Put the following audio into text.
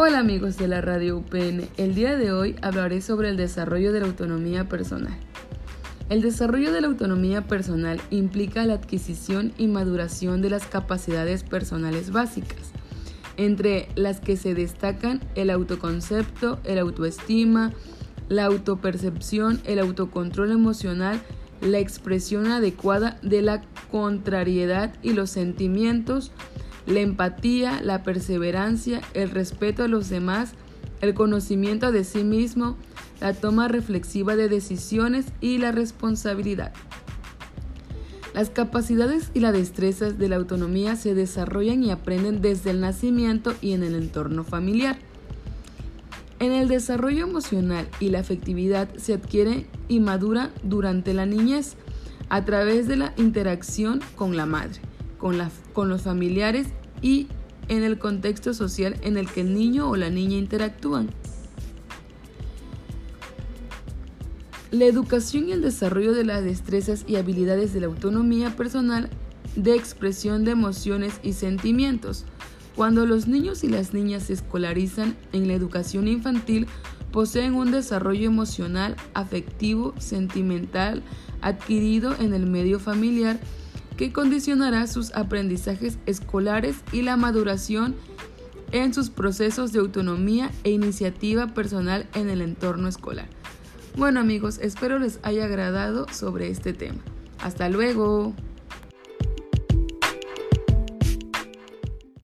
Hola amigos de la radio UPN, el día de hoy hablaré sobre el desarrollo de la autonomía personal. El desarrollo de la autonomía personal implica la adquisición y maduración de las capacidades personales básicas, entre las que se destacan el autoconcepto, el autoestima, la autopercepción, el autocontrol emocional, la expresión adecuada de la contrariedad y los sentimientos, la empatía, la perseverancia, el respeto a los demás, el conocimiento de sí mismo, la toma reflexiva de decisiones y la responsabilidad. Las capacidades y las destrezas de la autonomía se desarrollan y aprenden desde el nacimiento y en el entorno familiar. En el desarrollo emocional y la afectividad se adquiere y madura durante la niñez a través de la interacción con la madre, con, los familiares y en el contexto social en el que el niño o la niña interactúan. La educación y el desarrollo de las destrezas y habilidades de la autonomía personal de expresión de emociones y sentimientos cuando los niños y las niñas se escolarizan en la educación infantil, poseen un desarrollo emocional, afectivo, sentimental, adquirido en el medio familiar, que condicionará sus aprendizajes escolares y la maduración en sus procesos de autonomía e iniciativa personal en el entorno escolar. Bueno amigos, espero les haya agradado sobre este tema. Hasta luego.